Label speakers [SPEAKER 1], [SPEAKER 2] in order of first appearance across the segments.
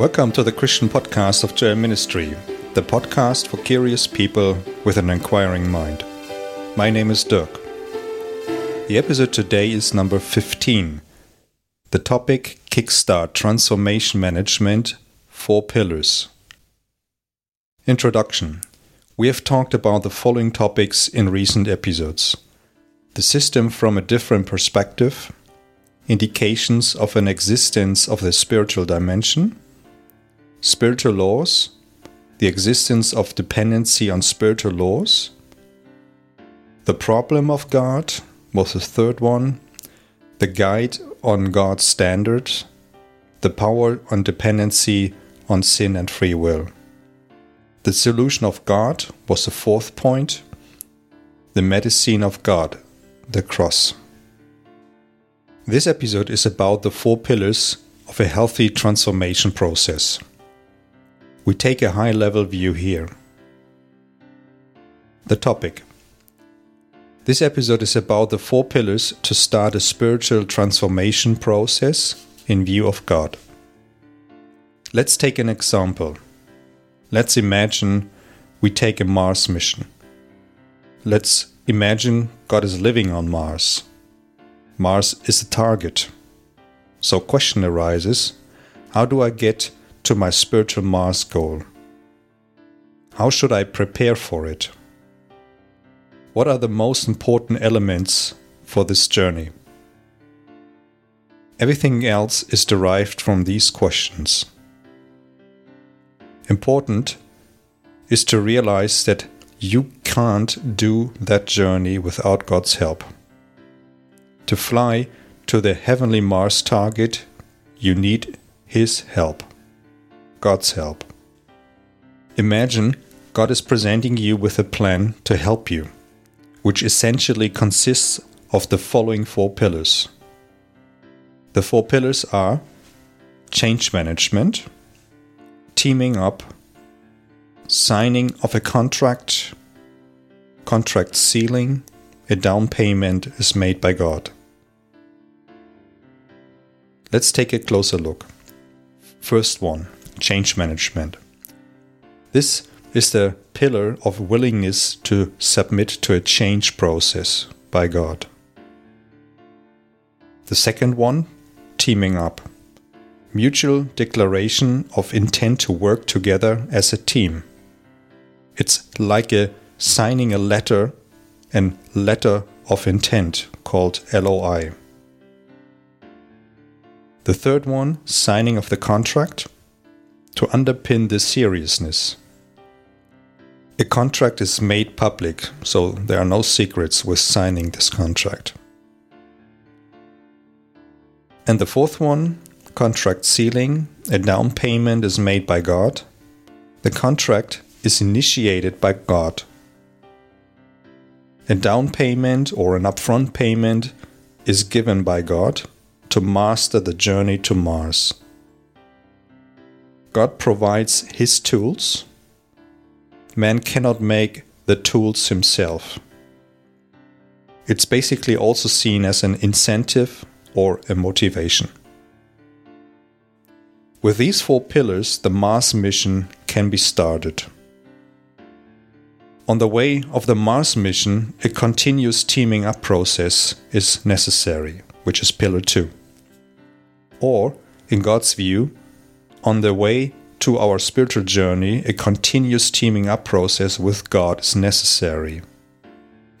[SPEAKER 1] Welcome to the Christian podcast of Joel Ministry, the podcast for curious people with an inquiring mind. My name is Dirk. The episode today is number 15. The topic Kickstart Transformation Management Four Pillars. Introduction We have talked about the following topics in recent episodes the system from a different perspective, indications of an existence of the spiritual dimension, spiritual laws, the existence of dependency on spiritual laws, the problem of God was the third one, the guide on God's standard, the power on dependency on sin and free will. The solution of God was the fourth point, the medicine of God the cross. This episode is about the four pillars of a healthy transformation process. We take a high level view here. The topic This episode is about the four pillars to start a spiritual transformation process in view of God. Let's take an example. Let's imagine we take a Mars mission. Let's imagine God is living on Mars. Mars is the target. So question arises, how do I get to my spiritual Mars goal? How should I prepare for it? What are the most important elements for this journey? Everything else is derived from these questions. Important is to realize that you can't do that journey without God's help. To fly to the heavenly Mars target, you need His help, God's help. Imagine God is presenting you with a plan to help you, which essentially consists of the following four pillars. The four pillars are change management, teaming up, signing of a contract, contract sealing, a down payment is made by God. Let's take a closer look. First one change management. This is the pillar of willingness to submit to a change process by God. The second one, teaming up. Mutual declaration of intent to work together as a team. It's like a signing a letter and letter of intent called LOI. The third one, signing of the contract to underpin the seriousness. A contract is made public, so there are no secrets with signing this contract. And the fourth one, contract sealing, a down payment is made by God. The contract is initiated by God. A down payment or an upfront payment is given by God to master the journey to Mars. God provides His tools. Man cannot make the tools himself. It's basically also seen as an incentive or a motivation. With these four pillars, the Mars mission can be started. On the way of the Mars mission, a continuous teaming up process is necessary, which is pillar 2. Or, in God's view, on the way to our spiritual journey, a continuous teaming up process with God is necessary.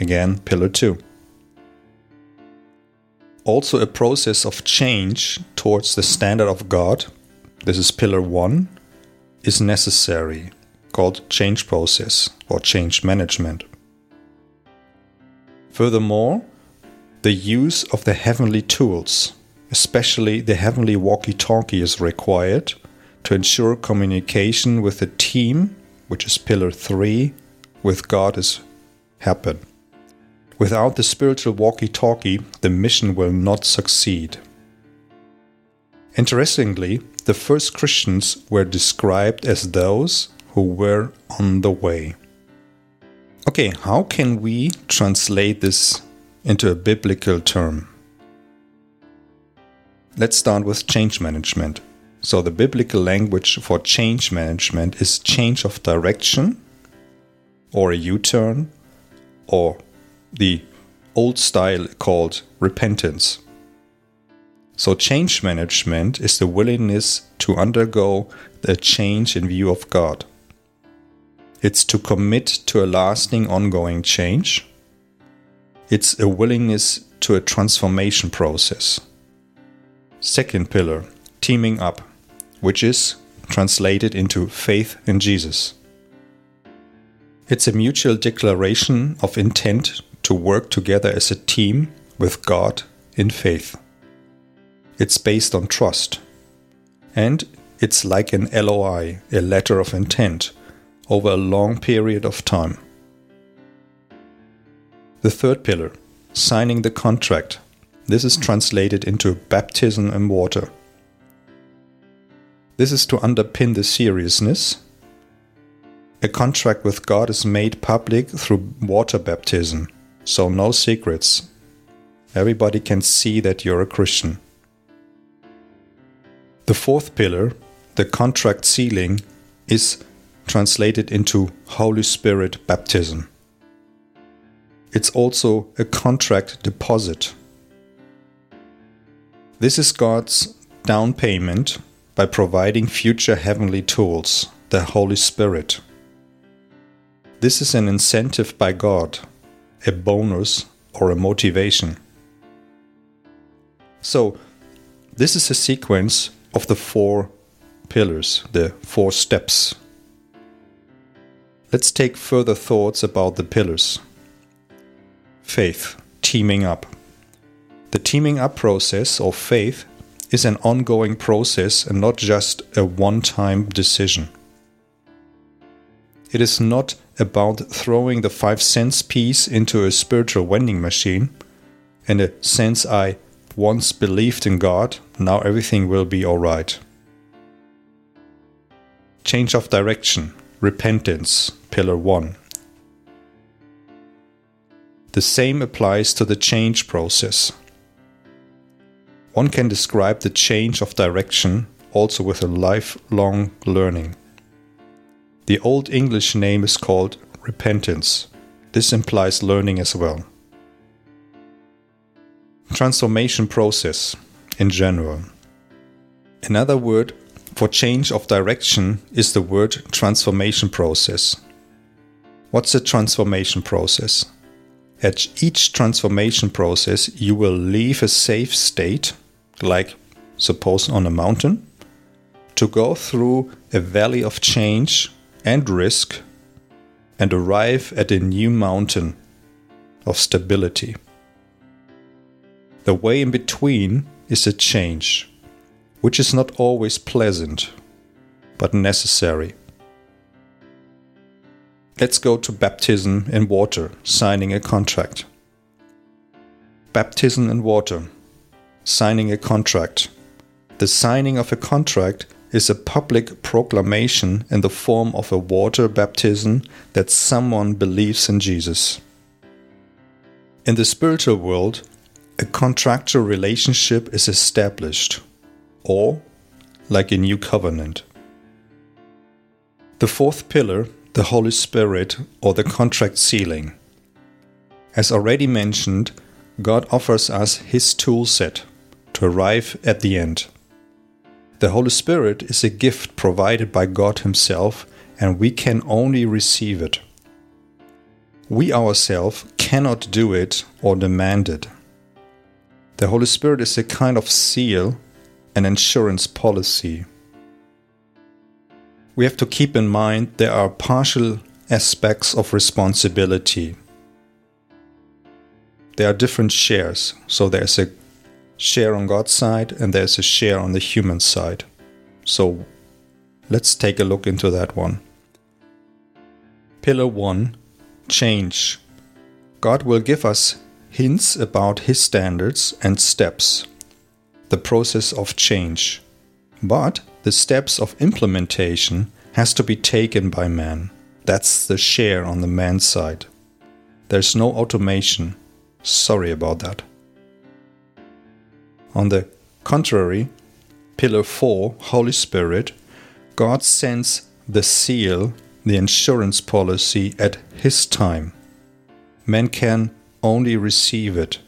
[SPEAKER 1] Again, pillar 2. Also, a process of change towards the standard of God, this is pillar 1, is necessary called change process or change management. Furthermore, the use of the heavenly tools, especially the heavenly walkie talkie, is required to ensure communication with the team, which is pillar three, with God is happen. Without the spiritual walkie talkie, the mission will not succeed. Interestingly, the first Christians were described as those who were on the way. Okay, how can we translate this into a biblical term? Let's start with change management. So, the biblical language for change management is change of direction, or a U turn, or the old style called repentance. So, change management is the willingness to undergo the change in view of God. It's to commit to a lasting, ongoing change. It's a willingness to a transformation process. Second pillar, teaming up, which is translated into faith in Jesus. It's a mutual declaration of intent to work together as a team with God in faith. It's based on trust. And it's like an LOI, a letter of intent, over a long period of time. The third pillar, signing the contract. This is translated into baptism in water. This is to underpin the seriousness. A contract with God is made public through water baptism, so no secrets. Everybody can see that you're a Christian. The fourth pillar, the contract sealing, is translated into Holy Spirit baptism. It's also a contract deposit. This is God's down payment by providing future heavenly tools, the Holy Spirit. This is an incentive by God, a bonus or a motivation. So, this is a sequence of the four pillars, the four steps. Let's take further thoughts about the pillars. Faith, teaming up. The teaming up process of faith is an ongoing process and not just a one time decision. It is not about throwing the five cents piece into a spiritual vending machine in a sense I once believed in God, now everything will be alright. Change of direction, repentance, pillar 1. The same applies to the change process. One can describe the change of direction also with a lifelong learning. The Old English name is called repentance. This implies learning as well transformation process in general. Another word for change of direction is the word transformation process. What's a transformation process? At each transformation process, you will leave a safe state, like suppose on a mountain, to go through a valley of change and risk and arrive at a new mountain of stability. The way in between is a change, which is not always pleasant, but necessary. Let's go to baptism in water, signing a contract. Baptism in water, signing a contract. The signing of a contract is a public proclamation in the form of a water baptism that someone believes in Jesus. In the spiritual world, a contractual relationship is established, or like a new covenant. The fourth pillar, the Holy Spirit, or the contract sealing. As already mentioned, God offers us His tool set to arrive at the end. The Holy Spirit is a gift provided by God Himself, and we can only receive it. We ourselves cannot do it or demand it. The Holy Spirit is a kind of seal, an insurance policy. We have to keep in mind there are partial aspects of responsibility. There are different shares, so there's a share on God's side and there's a share on the human side. So let's take a look into that one. Pillar 1 Change. God will give us hints about his standards and steps, the process of change. But the steps of implementation has to be taken by man. That's the share on the man's side. There's no automation. Sorry about that. On the contrary, pillar 4, Holy Spirit, God sends the seal, the insurance policy, at His time. Man can only receive it.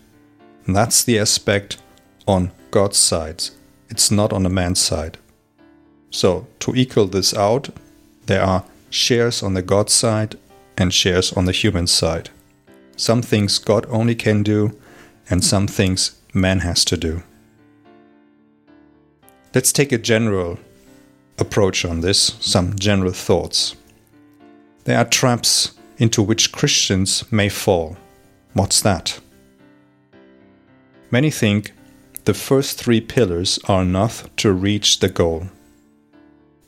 [SPEAKER 1] And that's the aspect on God's side. It's not on a man's side. So, to equal this out, there are shares on the God side and shares on the human side. Some things God only can do, and some things man has to do. Let's take a general approach on this, some general thoughts. There are traps into which Christians may fall. What's that? Many think the first three pillars are enough to reach the goal,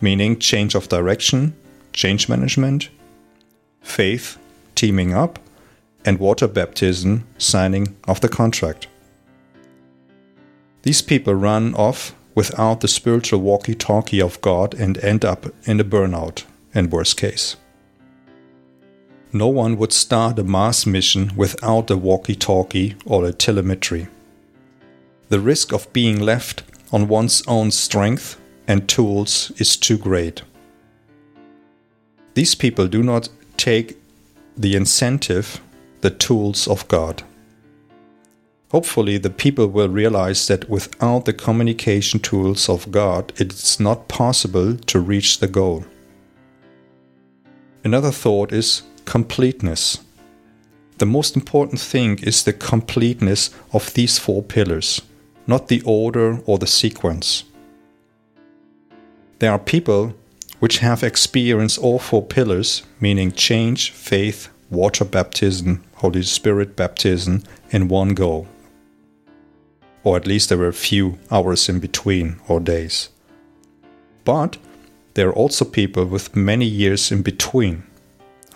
[SPEAKER 1] meaning change of direction, change management, faith, teaming up, and water baptism, signing of the contract. These people run off without the spiritual walkie talkie of God and end up in a burnout, in worst case. No one would start a Mars mission without a walkie talkie or a telemetry. The risk of being left on one's own strength and tools is too great. These people do not take the incentive, the tools of God. Hopefully, the people will realize that without the communication tools of God, it's not possible to reach the goal. Another thought is completeness. The most important thing is the completeness of these four pillars, not the order or the sequence. There are people which have experienced all four pillars, meaning change, faith, water baptism, Holy Spirit baptism, in one go or at least there were a few hours in between or days. But there are also people with many years in between.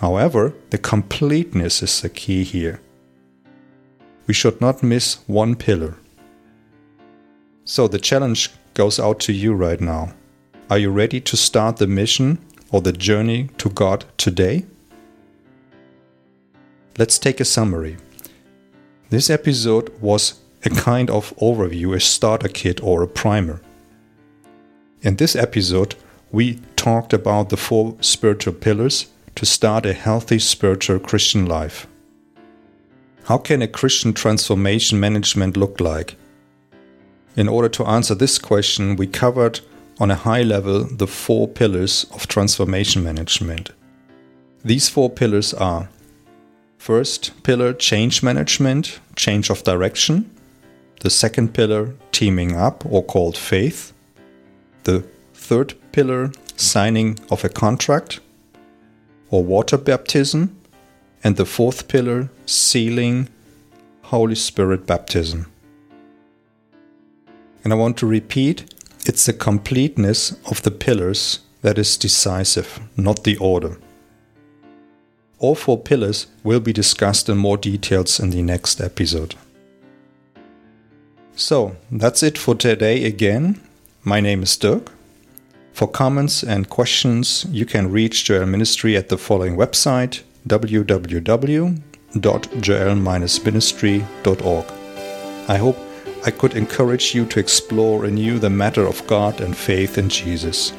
[SPEAKER 1] However, the completeness is the key here. We should not miss one pillar. So the challenge goes out to you right now. Are you ready to start the mission or the journey to God today? Let's take a summary. This episode was a kind of overview, a starter kit, or a primer. In this episode, we talked about the four spiritual pillars to start a healthy spiritual Christian life. How can a Christian transformation management look like? In order to answer this question, we covered on a high level the four pillars of transformation management. These four pillars are first pillar change management, change of direction. The second pillar, teaming up or called faith. The third pillar, signing of a contract or water baptism. And the fourth pillar, sealing Holy Spirit baptism. And I want to repeat it's the completeness of the pillars that is decisive, not the order. All four pillars will be discussed in more details in the next episode. So that's it for today again. My name is Dirk. For comments and questions, you can reach Joel Ministry at the following website www.joel-ministry.org. I hope I could encourage you to explore anew the matter of God and faith in Jesus.